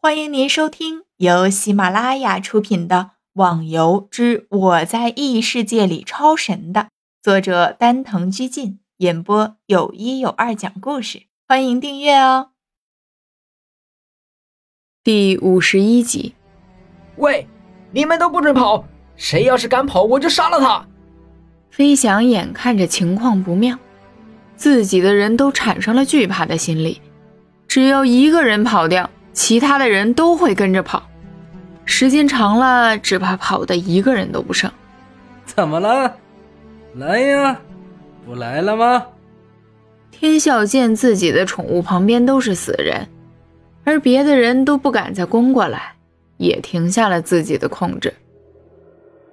欢迎您收听由喜马拉雅出品的《网游之我在异世界里超神》的作者丹藤居进演播，有一有二讲故事。欢迎订阅哦。第五十一集，喂，你们都不准跑！谁要是敢跑，我就杀了他！飞翔眼看着情况不妙，自己的人都产生了惧怕的心理，只要一个人跑掉。其他的人都会跟着跑，时间长了，只怕跑的一个人都不剩。怎么了？来呀，不来了吗？天笑见自己的宠物旁边都是死人，而别的人都不敢再攻过来，也停下了自己的控制。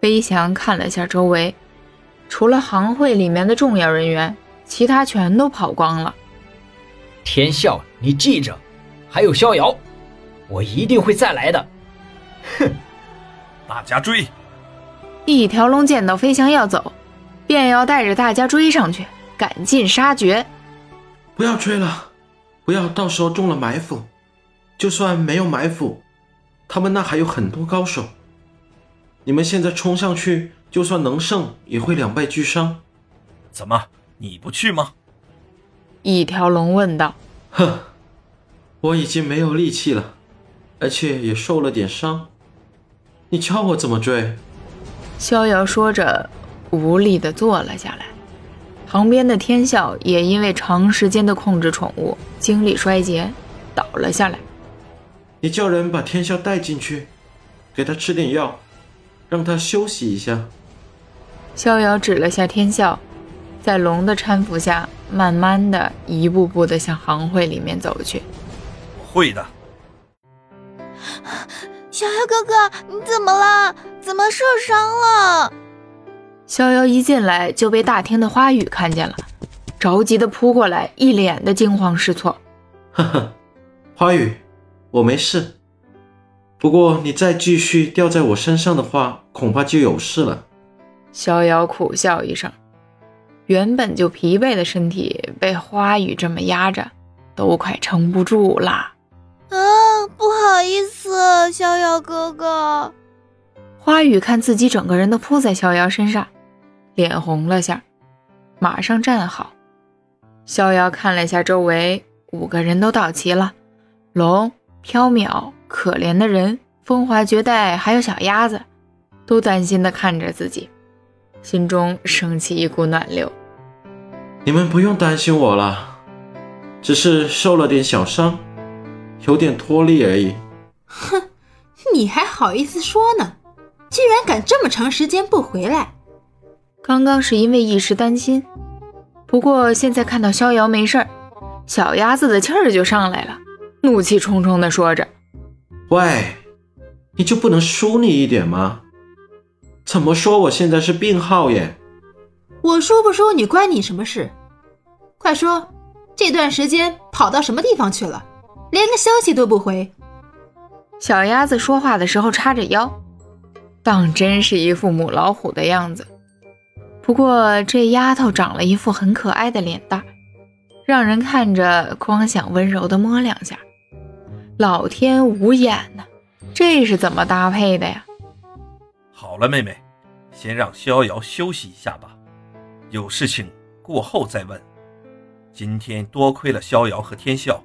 飞翔看了下周围，除了行会里面的重要人员，其他全都跑光了。天笑，你记着，还有逍遥。我一定会再来的！哼，大家追！一条龙见到飞翔要走，便要带着大家追上去，赶尽杀绝。不要追了，不要到时候中了埋伏。就算没有埋伏，他们那还有很多高手。你们现在冲上去，就算能胜，也会两败俱伤。怎么，你不去吗？一条龙问道。哼，我已经没有力气了。而且也受了点伤，你教我怎么追？逍遥说着，无力地坐了下来。旁边的天笑也因为长时间的控制宠物，精力衰竭，倒了下来。你叫人把天笑带进去，给他吃点药，让他休息一下。逍遥指了下天笑，在龙的搀扶下，慢慢的一步步的向行会里面走去。会的。逍遥哥哥，你怎么了？怎么受伤了？逍遥一进来就被大厅的花语看见了，着急的扑过来，一脸的惊慌失措。呵呵，花语，我没事。不过你再继续掉在我身上的话，恐怕就有事了。逍遥苦笑一声，原本就疲惫的身体被花语这么压着，都快撑不住了。啊，不好意思，逍遥哥哥。花语看自己整个人都扑在逍遥身上，脸红了下，马上站好。逍遥看了一下周围，五个人都到齐了：龙、缥缈、可怜的人、风华绝代，还有小鸭子，都担心的看着自己，心中升起一股暖流。你们不用担心我了，只是受了点小伤。有点脱力而已。哼，你还好意思说呢？居然敢这么长时间不回来！刚刚是因为一时担心，不过现在看到逍遥没事儿，小鸭子的气儿就上来了，怒气冲冲地说着：“喂，你就不能淑女一点吗？怎么说我现在是病号耶？我淑不淑女关你什么事？快说，这段时间跑到什么地方去了？”连个消息都不回。小鸭子说话的时候叉着腰，当真是一副母老虎的样子。不过这丫头长了一副很可爱的脸蛋，让人看着光想温柔的摸两下。老天无眼呐，这是怎么搭配的呀？好了，妹妹，先让逍遥休息一下吧，有事情过后再问。今天多亏了逍遥和天笑。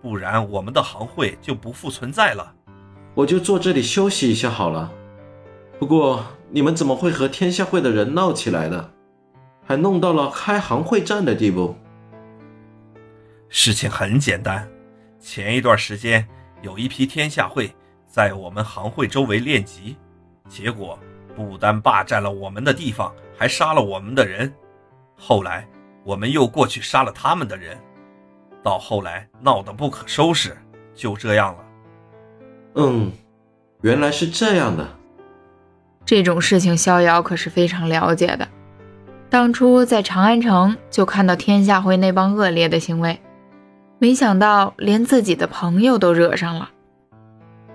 不然我们的行会就不复存在了。我就坐这里休息一下好了。不过你们怎么会和天下会的人闹起来的？还弄到了开行会战的地步？事情很简单，前一段时间有一批天下会在我们行会周围练级，结果不单霸占了我们的地方，还杀了我们的人。后来我们又过去杀了他们的人。到后来闹得不可收拾，就这样了。嗯，原来是这样的。这种事情，逍遥可是非常了解的。当初在长安城就看到天下会那帮恶劣的行为，没想到连自己的朋友都惹上了。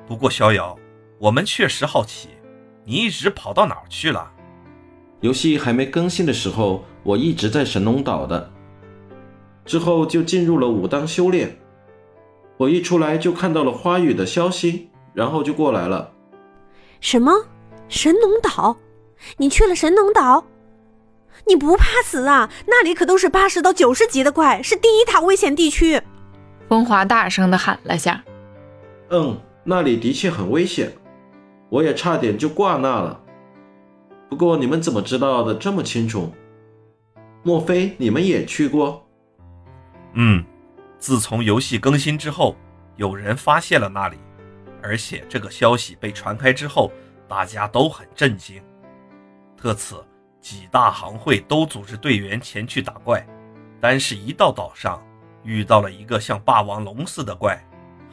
不过逍遥，我们确实好奇，你一直跑到哪儿去了？游戏还没更新的时候，我一直在神农岛的。之后就进入了武当修炼，我一出来就看到了花语的消息，然后就过来了。什么？神农岛？你去了神农岛？你不怕死啊？那里可都是八十到九十级的怪，是第一大危险地区。风华大声的喊了下：“嗯，那里的确很危险，我也差点就挂那了。不过你们怎么知道的这么清楚？莫非你们也去过？”嗯，自从游戏更新之后，有人发现了那里，而且这个消息被传开之后，大家都很震惊。特此，几大行会都组织队员前去打怪，但是，一到岛上，遇到了一个像霸王龙似的怪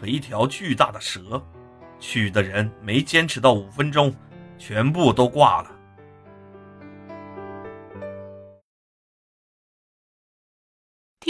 和一条巨大的蛇，去的人没坚持到五分钟，全部都挂了。